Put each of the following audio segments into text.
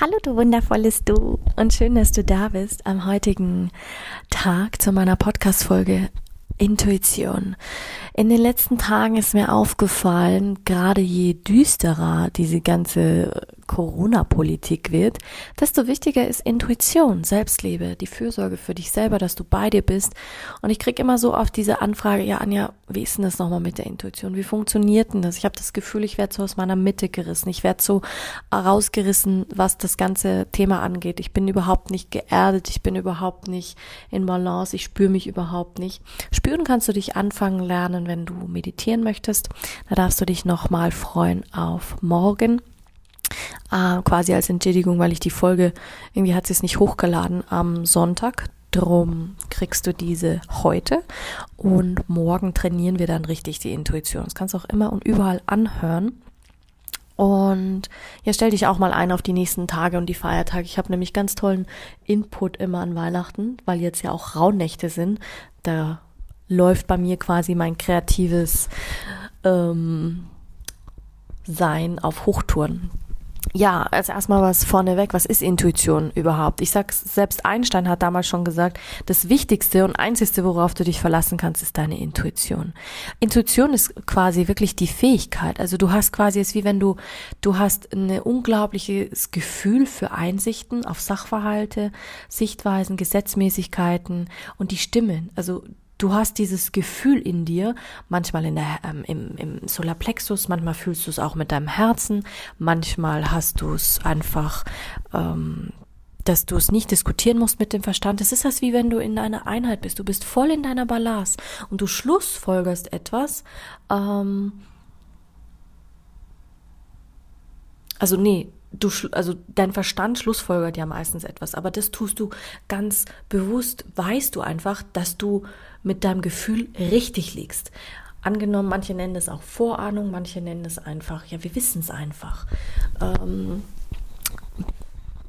Hallo du wundervolles Du und schön, dass du da bist am heutigen Tag zu meiner Podcast-Folge Intuition. In den letzten Tagen ist mir aufgefallen, gerade je düsterer diese ganze Corona-Politik wird, desto wichtiger ist Intuition, Selbstliebe, die Fürsorge für dich selber, dass du bei dir bist. Und ich krieg immer so oft diese Anfrage, ja Anja, wie ist denn das nochmal mit der Intuition? Wie funktioniert denn das? Ich habe das Gefühl, ich werde so aus meiner Mitte gerissen. Ich werde so rausgerissen, was das ganze Thema angeht. Ich bin überhaupt nicht geerdet, ich bin überhaupt nicht in Balance, ich spüre mich überhaupt nicht. Spüren kannst du dich anfangen lernen, wenn du meditieren möchtest. Da darfst du dich nochmal freuen auf morgen äh, quasi als Entschädigung, weil ich die Folge, irgendwie hat sie es nicht hochgeladen am Sonntag. Drum kriegst du diese heute und morgen trainieren wir dann richtig die Intuition. Das kannst du auch immer und überall anhören. Und ja, stell dich auch mal ein auf die nächsten Tage und die Feiertage. Ich habe nämlich ganz tollen Input immer an Weihnachten, weil jetzt ja auch Rauhnächte sind. Da läuft bei mir quasi mein kreatives ähm, Sein auf Hochtouren ja, als erstmal was vorneweg, was ist Intuition überhaupt? Ich sag's, selbst Einstein hat damals schon gesagt, das Wichtigste und Einzigste, worauf du dich verlassen kannst, ist deine Intuition. Intuition ist quasi wirklich die Fähigkeit. Also du hast quasi, es wie wenn du, du hast ein unglaubliches Gefühl für Einsichten auf Sachverhalte, Sichtweisen, Gesetzmäßigkeiten und die Stimmen. Also du hast dieses Gefühl in dir, manchmal in der, ähm, im, im Solarplexus, manchmal fühlst du es auch mit deinem Herzen, manchmal hast du es einfach, ähm, dass du es nicht diskutieren musst mit dem Verstand. Es ist das wie wenn du in einer Einheit bist. Du bist voll in deiner Balance und du schlussfolgerst etwas. Ähm, also nee, du, also dein Verstand schlussfolgert ja meistens etwas, aber das tust du ganz bewusst, weißt du einfach, dass du mit deinem Gefühl richtig liegst. Angenommen, manche nennen es auch Vorahnung, manche nennen es einfach, ja, wir wissen es einfach. Ähm,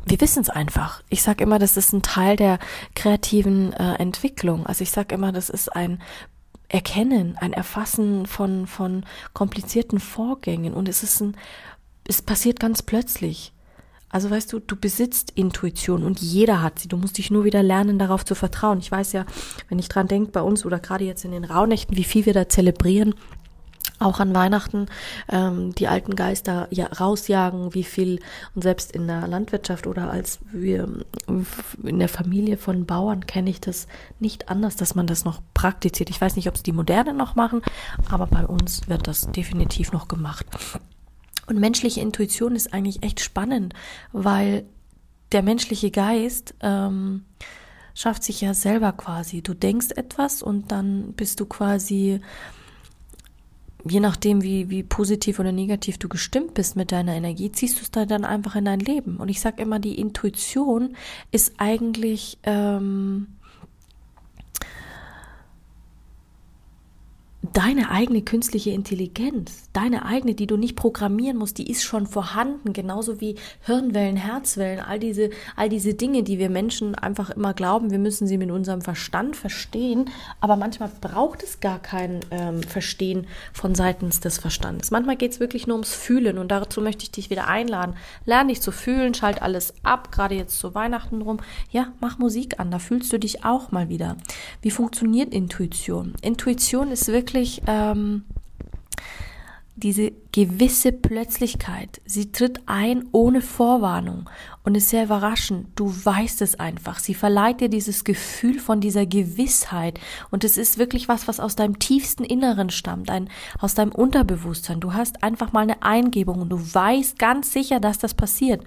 wir wissen es einfach. Ich sage immer, das ist ein Teil der kreativen äh, Entwicklung. Also ich sage immer, das ist ein Erkennen, ein Erfassen von, von komplizierten Vorgängen. Und es ist ein es passiert ganz plötzlich. Also weißt du, du besitzt Intuition und jeder hat sie. Du musst dich nur wieder lernen, darauf zu vertrauen. Ich weiß ja, wenn ich dran denke, bei uns oder gerade jetzt in den Rauhnächten, wie viel wir da zelebrieren, auch an Weihnachten ähm, die alten Geister ja, rausjagen, wie viel und selbst in der Landwirtschaft oder als wir in der Familie von Bauern kenne ich das nicht anders, dass man das noch praktiziert. Ich weiß nicht, ob es die Moderne noch machen, aber bei uns wird das definitiv noch gemacht. Und menschliche Intuition ist eigentlich echt spannend, weil der menschliche Geist ähm, schafft sich ja selber quasi. Du denkst etwas und dann bist du quasi, je nachdem, wie, wie positiv oder negativ du gestimmt bist mit deiner Energie, ziehst du es da dann einfach in dein Leben. Und ich sage immer, die Intuition ist eigentlich ähm, deine eigene künstliche Intelligenz, deine eigene, die du nicht programmieren musst, die ist schon vorhanden, genauso wie Hirnwellen, Herzwellen, all diese, all diese Dinge, die wir Menschen einfach immer glauben, wir müssen sie mit unserem Verstand verstehen, aber manchmal braucht es gar kein ähm, Verstehen von seitens des Verstandes. Manchmal geht es wirklich nur ums Fühlen und dazu möchte ich dich wieder einladen. Lern dich zu fühlen, schalt alles ab, gerade jetzt zu Weihnachten rum. Ja, mach Musik an, da fühlst du dich auch mal wieder. Wie funktioniert Intuition? Intuition ist wirklich wirklich ähm, diese gewisse Plötzlichkeit. Sie tritt ein ohne Vorwarnung und ist sehr überraschend. Du weißt es einfach. Sie verleiht dir dieses Gefühl von dieser Gewissheit und es ist wirklich was, was aus deinem tiefsten Inneren stammt, ein, aus deinem Unterbewusstsein. Du hast einfach mal eine Eingebung und du weißt ganz sicher, dass das passiert.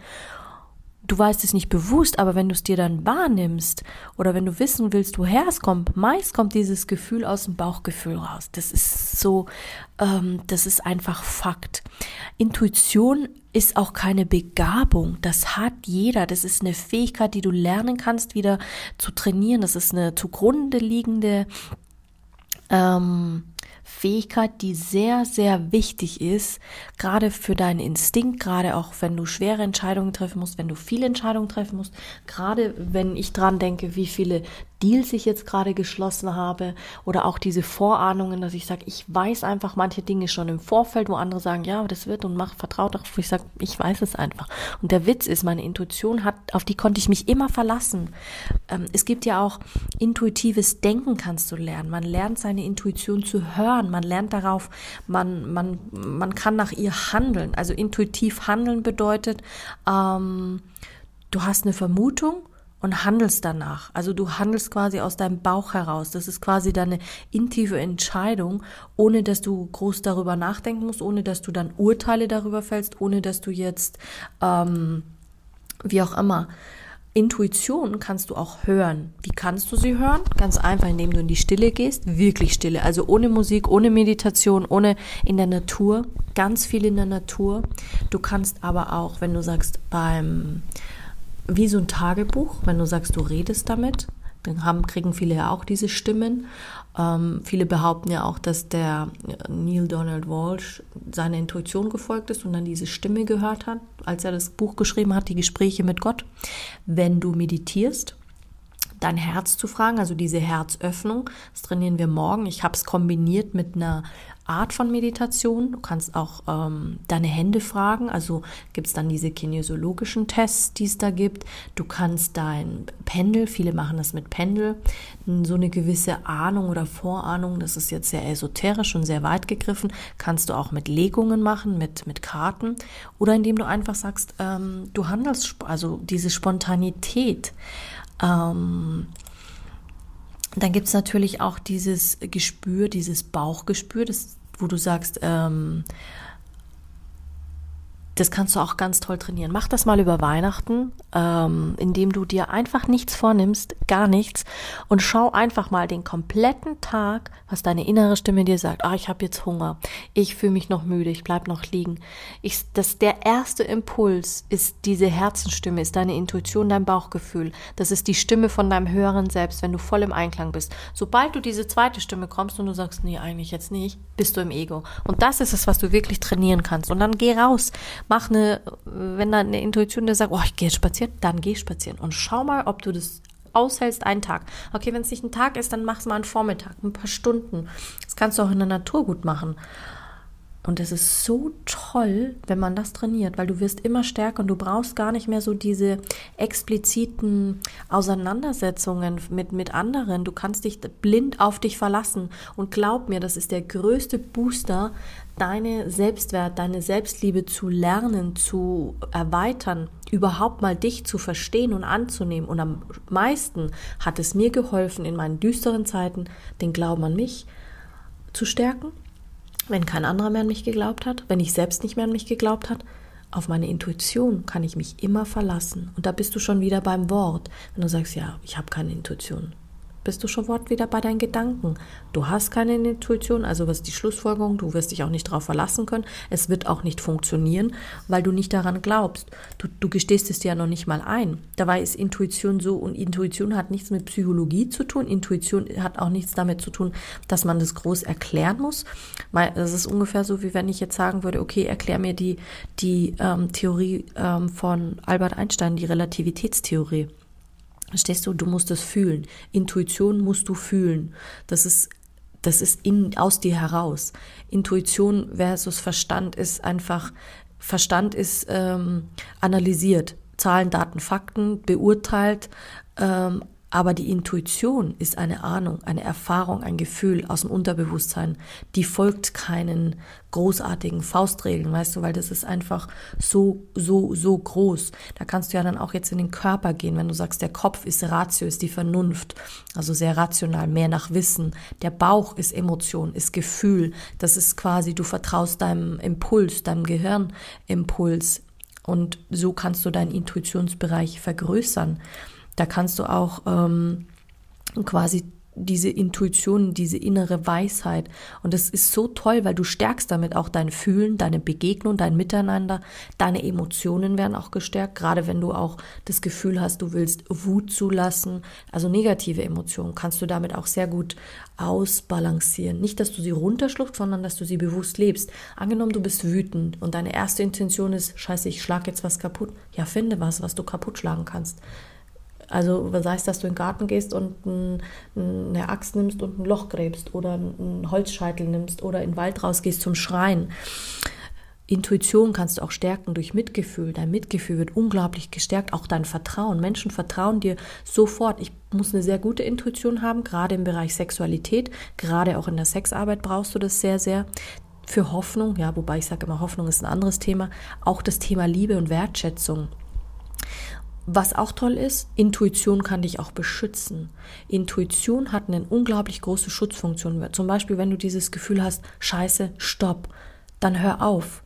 Du weißt es nicht bewusst, aber wenn du es dir dann wahrnimmst oder wenn du wissen willst, woher es kommt, meist kommt dieses Gefühl aus dem Bauchgefühl raus. Das ist so, ähm, das ist einfach Fakt. Intuition ist auch keine Begabung. Das hat jeder. Das ist eine Fähigkeit, die du lernen kannst, wieder zu trainieren. Das ist eine zugrunde liegende ähm, Fähigkeit, die sehr, sehr wichtig ist, gerade für deinen Instinkt, gerade auch wenn du schwere Entscheidungen treffen musst, wenn du viele Entscheidungen treffen musst, gerade wenn ich dran denke, wie viele Deals ich jetzt gerade geschlossen habe oder auch diese Vorahnungen, dass ich sage, ich weiß einfach manche Dinge schon im Vorfeld, wo andere sagen, ja, das wird und mach vertraut darauf, ich sage, ich weiß es einfach. Und der Witz ist, meine Intuition hat, auf die konnte ich mich immer verlassen. Ähm, es gibt ja auch intuitives Denken kannst du lernen. Man lernt seine Intuition zu hören, man lernt darauf, man, man, man kann nach ihr handeln. Also intuitiv handeln bedeutet, ähm, du hast eine Vermutung, und handelst danach. Also du handelst quasi aus deinem Bauch heraus. Das ist quasi deine intive Entscheidung, ohne dass du groß darüber nachdenken musst, ohne dass du dann Urteile darüber fällst, ohne dass du jetzt, ähm, wie auch immer, Intuition kannst du auch hören. Wie kannst du sie hören? Ganz einfach, indem du in die Stille gehst, wirklich Stille, also ohne Musik, ohne Meditation, ohne in der Natur, ganz viel in der Natur. Du kannst aber auch, wenn du sagst, beim wie so ein Tagebuch, wenn du sagst, du redest damit, dann haben, kriegen viele ja auch diese Stimmen. Ähm, viele behaupten ja auch, dass der Neil Donald Walsh seiner Intuition gefolgt ist und dann diese Stimme gehört hat, als er das Buch geschrieben hat, die Gespräche mit Gott. Wenn du meditierst, dein Herz zu fragen, also diese Herzöffnung. Das trainieren wir morgen. Ich habe es kombiniert mit einer Art von Meditation. Du kannst auch ähm, deine Hände fragen. Also gibt es dann diese kinesiologischen Tests, die es da gibt. Du kannst dein Pendel, viele machen das mit Pendel, so eine gewisse Ahnung oder Vorahnung, das ist jetzt sehr esoterisch und sehr weit gegriffen, kannst du auch mit Legungen machen, mit, mit Karten oder indem du einfach sagst, ähm, du handelst, also diese Spontanität. Ähm, dann gibt es natürlich auch dieses Gespür, dieses Bauchgespür, das, wo du sagst, ähm, das kannst du auch ganz toll trainieren. Mach das mal über Weihnachten, ähm, indem du dir einfach nichts vornimmst, gar nichts, und schau einfach mal den kompletten Tag, was deine innere Stimme dir sagt. Ah, ich habe jetzt Hunger, ich fühle mich noch müde, ich bleib noch liegen. Ich, das, der erste Impuls ist diese Herzenstimme, ist deine Intuition, dein Bauchgefühl. Das ist die Stimme von deinem höheren Selbst, wenn du voll im Einklang bist. Sobald du diese zweite Stimme kommst und du sagst, nee, eigentlich jetzt nicht, bist du im Ego. Und das ist es, was du wirklich trainieren kannst. Und dann geh raus mach eine, wenn da eine Intuition dir sagt, oh, ich gehe spazieren, dann geh spazieren und schau mal, ob du das aushältst einen Tag. Okay, wenn es nicht ein Tag ist, dann mach es mal einen Vormittag, ein paar Stunden. Das kannst du auch in der Natur gut machen. Und es ist so toll, wenn man das trainiert, weil du wirst immer stärker und du brauchst gar nicht mehr so diese expliziten Auseinandersetzungen mit, mit anderen. Du kannst dich blind auf dich verlassen. Und glaub mir, das ist der größte Booster, deine Selbstwert, deine Selbstliebe zu lernen, zu erweitern, überhaupt mal dich zu verstehen und anzunehmen. Und am meisten hat es mir geholfen, in meinen düsteren Zeiten den Glauben an mich zu stärken wenn kein anderer mehr an mich geglaubt hat, wenn ich selbst nicht mehr an mich geglaubt hat, auf meine Intuition kann ich mich immer verlassen. Und da bist du schon wieder beim Wort, wenn du sagst, ja, ich habe keine Intuition bist du schon wieder bei deinen Gedanken. Du hast keine Intuition, also was ist die Schlussfolgerung? Du wirst dich auch nicht darauf verlassen können. Es wird auch nicht funktionieren, weil du nicht daran glaubst. Du, du gestehst es dir ja noch nicht mal ein. Dabei ist Intuition so und Intuition hat nichts mit Psychologie zu tun. Intuition hat auch nichts damit zu tun, dass man das groß erklären muss. Das ist ungefähr so, wie wenn ich jetzt sagen würde, okay, erklär mir die, die ähm, Theorie ähm, von Albert Einstein, die Relativitätstheorie. Verstehst du? Du musst es fühlen. Intuition musst du fühlen. Das ist, das ist in, aus dir heraus. Intuition versus Verstand ist einfach, Verstand ist ähm, analysiert. Zahlen, Daten, Fakten, beurteilt, ähm, aber die Intuition ist eine Ahnung, eine Erfahrung, ein Gefühl aus dem Unterbewusstsein. Die folgt keinen großartigen Faustregeln, weißt du, weil das ist einfach so, so, so groß. Da kannst du ja dann auch jetzt in den Körper gehen, wenn du sagst, der Kopf ist Ratio, ist die Vernunft, also sehr rational, mehr nach Wissen. Der Bauch ist Emotion, ist Gefühl. Das ist quasi, du vertraust deinem Impuls, deinem Gehirnimpuls Und so kannst du deinen Intuitionsbereich vergrößern. Da kannst du auch ähm, quasi diese Intuition, diese innere Weisheit. Und das ist so toll, weil du stärkst damit auch dein Fühlen, deine Begegnung, dein Miteinander, deine Emotionen werden auch gestärkt, gerade wenn du auch das Gefühl hast, du willst Wut zulassen, also negative Emotionen, kannst du damit auch sehr gut ausbalancieren. Nicht, dass du sie runterschluckst, sondern dass du sie bewusst lebst. Angenommen, du bist wütend und deine erste Intention ist, scheiße, ich schlag jetzt was kaputt. Ja, finde was, was du kaputt schlagen kannst. Also sei es, dass du in den Garten gehst und ein, eine Axt nimmst und ein Loch gräbst oder einen Holzscheitel nimmst oder in den Wald rausgehst zum Schreien. Intuition kannst du auch stärken durch Mitgefühl. Dein Mitgefühl wird unglaublich gestärkt, auch dein Vertrauen. Menschen vertrauen dir sofort. Ich muss eine sehr gute Intuition haben, gerade im Bereich Sexualität, gerade auch in der Sexarbeit brauchst du das sehr, sehr. Für Hoffnung, ja, wobei ich sage immer, Hoffnung ist ein anderes Thema. Auch das Thema Liebe und Wertschätzung. Was auch toll ist, Intuition kann dich auch beschützen. Intuition hat eine unglaublich große Schutzfunktion. Zum Beispiel, wenn du dieses Gefühl hast, scheiße, stopp, dann hör auf.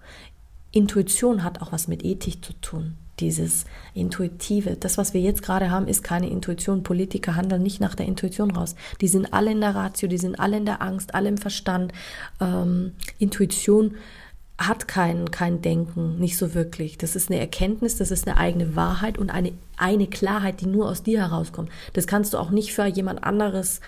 Intuition hat auch was mit Ethik zu tun. Dieses Intuitive. Das, was wir jetzt gerade haben, ist keine Intuition. Politiker handeln nicht nach der Intuition raus. Die sind alle in der Ratio, die sind alle in der Angst, alle im Verstand. Ähm, Intuition hat kein, kein Denken, nicht so wirklich. Das ist eine Erkenntnis, das ist eine eigene Wahrheit und eine, eine Klarheit, die nur aus dir herauskommt. Das kannst du auch nicht für jemand anderes,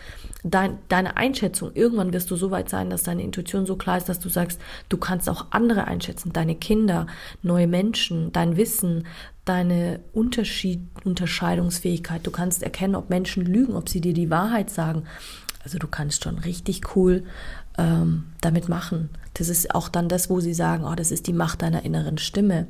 dein, deine Einschätzung. Irgendwann wirst du so weit sein, dass deine Intuition so klar ist, dass du sagst, du kannst auch andere einschätzen, deine Kinder, neue Menschen, dein Wissen, deine Unterschied, Unterscheidungsfähigkeit. Du kannst erkennen, ob Menschen lügen, ob sie dir die Wahrheit sagen. Also du kannst schon richtig cool ähm, damit machen. Das ist auch dann das, wo sie sagen, oh, das ist die Macht deiner inneren Stimme.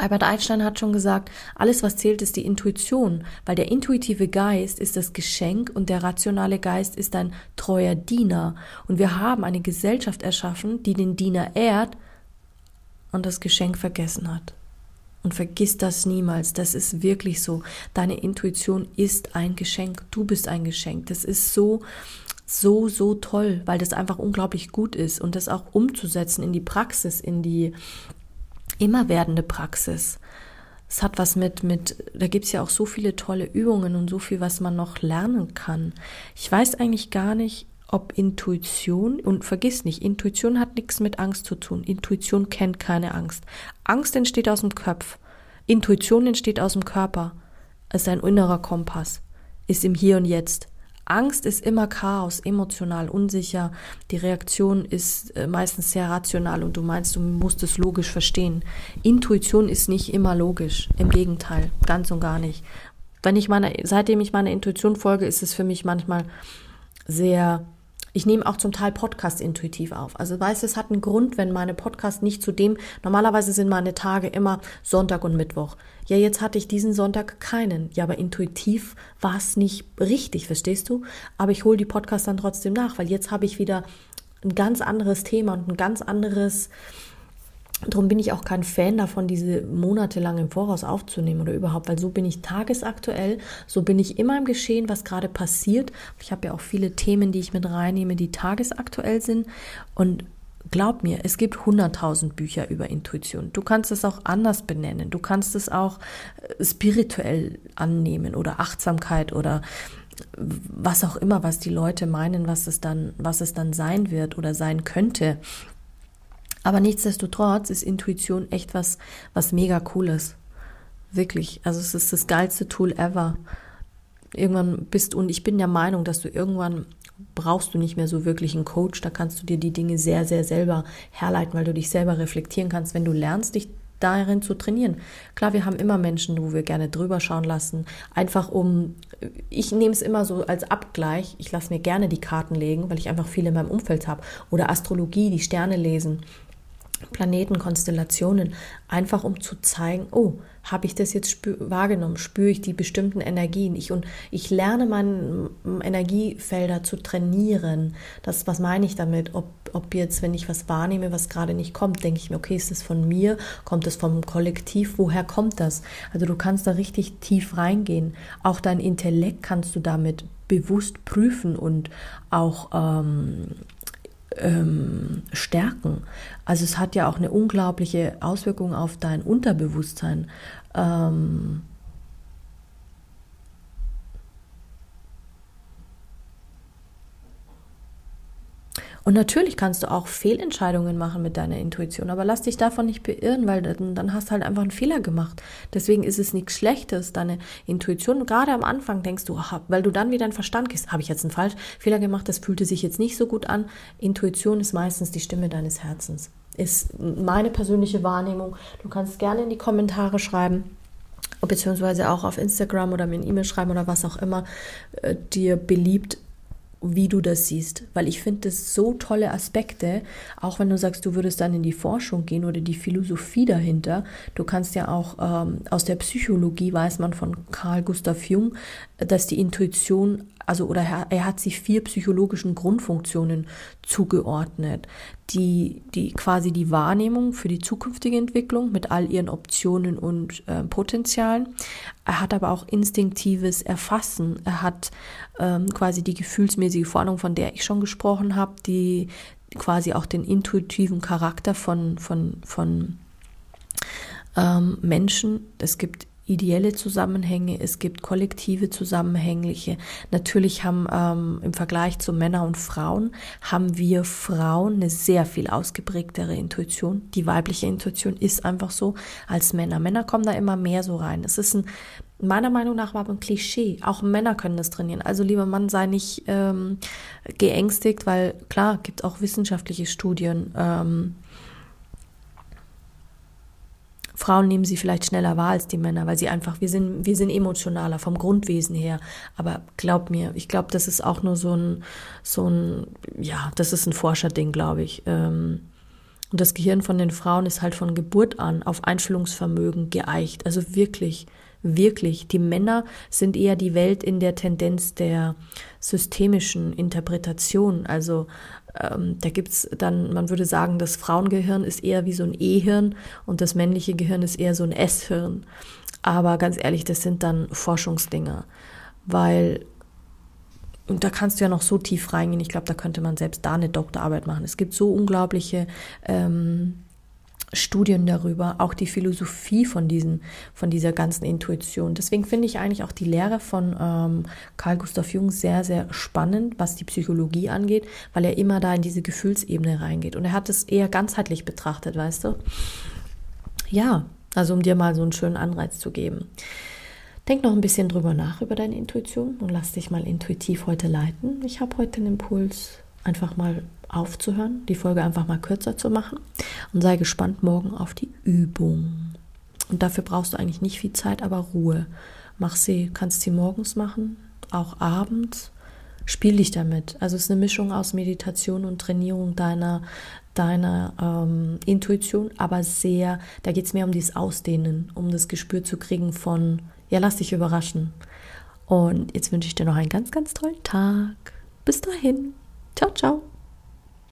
Albert Einstein hat schon gesagt, alles, was zählt, ist die Intuition, weil der intuitive Geist ist das Geschenk und der rationale Geist ist ein treuer Diener. Und wir haben eine Gesellschaft erschaffen, die den Diener ehrt und das Geschenk vergessen hat. Und vergiss das niemals. Das ist wirklich so. Deine Intuition ist ein Geschenk. Du bist ein Geschenk. Das ist so, so, so toll, weil das einfach unglaublich gut ist und das auch umzusetzen in die Praxis, in die immer werdende Praxis. Es hat was mit, mit, da gibt's ja auch so viele tolle Übungen und so viel, was man noch lernen kann. Ich weiß eigentlich gar nicht, ob Intuition, und vergiss nicht, Intuition hat nichts mit Angst zu tun. Intuition kennt keine Angst. Angst entsteht aus dem Kopf. Intuition entsteht aus dem Körper. Es ist ein innerer Kompass. Ist im Hier und Jetzt. Angst ist immer Chaos, emotional, unsicher. Die Reaktion ist äh, meistens sehr rational und du meinst, du musst es logisch verstehen. Intuition ist nicht immer logisch. Im Gegenteil, ganz und gar nicht. Wenn ich meine, seitdem ich meiner Intuition folge, ist es für mich manchmal sehr ich nehme auch zum Teil Podcast intuitiv auf. Also weißt es hat einen Grund, wenn meine Podcasts nicht zu dem, normalerweise sind meine Tage immer Sonntag und Mittwoch. Ja, jetzt hatte ich diesen Sonntag keinen. Ja, aber intuitiv war es nicht richtig, verstehst du? Aber ich hole die Podcasts dann trotzdem nach, weil jetzt habe ich wieder ein ganz anderes Thema und ein ganz anderes, Darum bin ich auch kein Fan davon, diese monatelang im Voraus aufzunehmen oder überhaupt, weil so bin ich tagesaktuell, so bin ich immer im Geschehen, was gerade passiert. Ich habe ja auch viele Themen, die ich mit reinnehme, die tagesaktuell sind. Und glaub mir, es gibt hunderttausend Bücher über Intuition. Du kannst es auch anders benennen. Du kannst es auch äh, spirituell annehmen oder Achtsamkeit oder was auch immer, was die Leute meinen, was es dann, was es dann sein wird oder sein könnte. Aber nichtsdestotrotz ist Intuition echt was, was mega cooles. Wirklich. Also es ist das geilste Tool ever. Irgendwann bist, und ich bin der Meinung, dass du irgendwann brauchst du nicht mehr so wirklich einen Coach. Da kannst du dir die Dinge sehr, sehr selber herleiten, weil du dich selber reflektieren kannst, wenn du lernst, dich darin zu trainieren. Klar, wir haben immer Menschen, wo wir gerne drüber schauen lassen, einfach um, ich nehme es immer so als Abgleich, ich lasse mir gerne die Karten legen, weil ich einfach viele in meinem Umfeld habe. Oder Astrologie, die Sterne lesen. Planetenkonstellationen, einfach um zu zeigen, oh, habe ich das jetzt spür wahrgenommen, spüre ich die bestimmten Energien. Ich, und ich lerne meine Energiefelder zu trainieren. Das, was meine ich damit? Ob, ob jetzt, wenn ich was wahrnehme, was gerade nicht kommt, denke ich mir, okay, ist das von mir? Kommt das vom Kollektiv? Woher kommt das? Also du kannst da richtig tief reingehen. Auch dein Intellekt kannst du damit bewusst prüfen und auch ähm, ähm, stärken. Also es hat ja auch eine unglaubliche Auswirkung auf dein Unterbewusstsein. Ähm, Und natürlich kannst du auch Fehlentscheidungen machen mit deiner Intuition, aber lass dich davon nicht beirren, weil dann, hast du halt einfach einen Fehler gemacht. Deswegen ist es nichts Schlechtes, deine Intuition. Gerade am Anfang denkst du, weil du dann wieder in Verstand gehst, habe ich jetzt einen falschen Fehler gemacht, das fühlte sich jetzt nicht so gut an. Intuition ist meistens die Stimme deines Herzens. Ist meine persönliche Wahrnehmung. Du kannst gerne in die Kommentare schreiben beziehungsweise auch auf Instagram oder mir eine E-Mail schreiben oder was auch immer äh, dir beliebt, wie du das siehst, weil ich finde das so tolle Aspekte, auch wenn du sagst, du würdest dann in die Forschung gehen oder die Philosophie dahinter. Du kannst ja auch ähm, aus der Psychologie weiß man von Carl Gustav Jung, dass die Intuition also oder er, hat sich vier psychologischen Grundfunktionen zugeordnet, die, die quasi die Wahrnehmung für die zukünftige Entwicklung mit all ihren Optionen und äh, Potenzialen. Er hat aber auch instinktives Erfassen. Er hat ähm, quasi die gefühlsmäßige Vorstellung, von der ich schon gesprochen habe, die quasi auch den intuitiven Charakter von, von, von ähm, Menschen. Es gibt ideelle Zusammenhänge, es gibt kollektive Zusammenhängliche. Natürlich haben ähm, im Vergleich zu Männern und Frauen haben wir Frauen eine sehr viel ausgeprägtere Intuition. Die weibliche Intuition ist einfach so als Männer. Männer kommen da immer mehr so rein. Es ist ein meiner Meinung nach aber ein Klischee. Auch Männer können das trainieren. Also lieber Mann, sei nicht ähm, geängstigt, weil klar gibt auch wissenschaftliche Studien. Ähm, Frauen nehmen sie vielleicht schneller wahr als die Männer, weil sie einfach, wir sind, wir sind emotionaler vom Grundwesen her. Aber glaub mir, ich glaube, das ist auch nur so ein, so ein, ja, das ist ein Forscherding, glaube ich. Ähm, und das Gehirn von den Frauen ist halt von Geburt an auf Einstellungsvermögen geeicht. Also wirklich, wirklich. Die Männer sind eher die Welt in der Tendenz der systemischen Interpretation. Also ähm, da gibt's dann, man würde sagen, das Frauengehirn ist eher wie so ein E-Hirn und das männliche Gehirn ist eher so ein S-Hirn. Aber ganz ehrlich, das sind dann Forschungsdinger, weil und da kannst du ja noch so tief reingehen. Ich glaube, da könnte man selbst da eine Doktorarbeit machen. Es gibt so unglaubliche ähm, Studien darüber, auch die Philosophie von, diesen, von dieser ganzen Intuition. Deswegen finde ich eigentlich auch die Lehre von ähm, Carl Gustav Jung sehr, sehr spannend, was die Psychologie angeht, weil er immer da in diese Gefühlsebene reingeht. Und er hat es eher ganzheitlich betrachtet, weißt du? Ja, also um dir mal so einen schönen Anreiz zu geben. Denk noch ein bisschen drüber nach über deine Intuition und lass dich mal intuitiv heute leiten. Ich habe heute einen Impuls, einfach mal aufzuhören, die Folge einfach mal kürzer zu machen und sei gespannt morgen auf die Übung. Und dafür brauchst du eigentlich nicht viel Zeit, aber Ruhe. Mach sie, kannst sie morgens machen, auch abends. Spiel dich damit. Also es ist eine Mischung aus Meditation und Trainierung deiner, deiner ähm, Intuition, aber sehr, da geht es mehr um dieses Ausdehnen, um das Gespür zu kriegen von, ja, lass dich überraschen. Und jetzt wünsche ich dir noch einen ganz, ganz tollen Tag. Bis dahin. Ciao, ciao.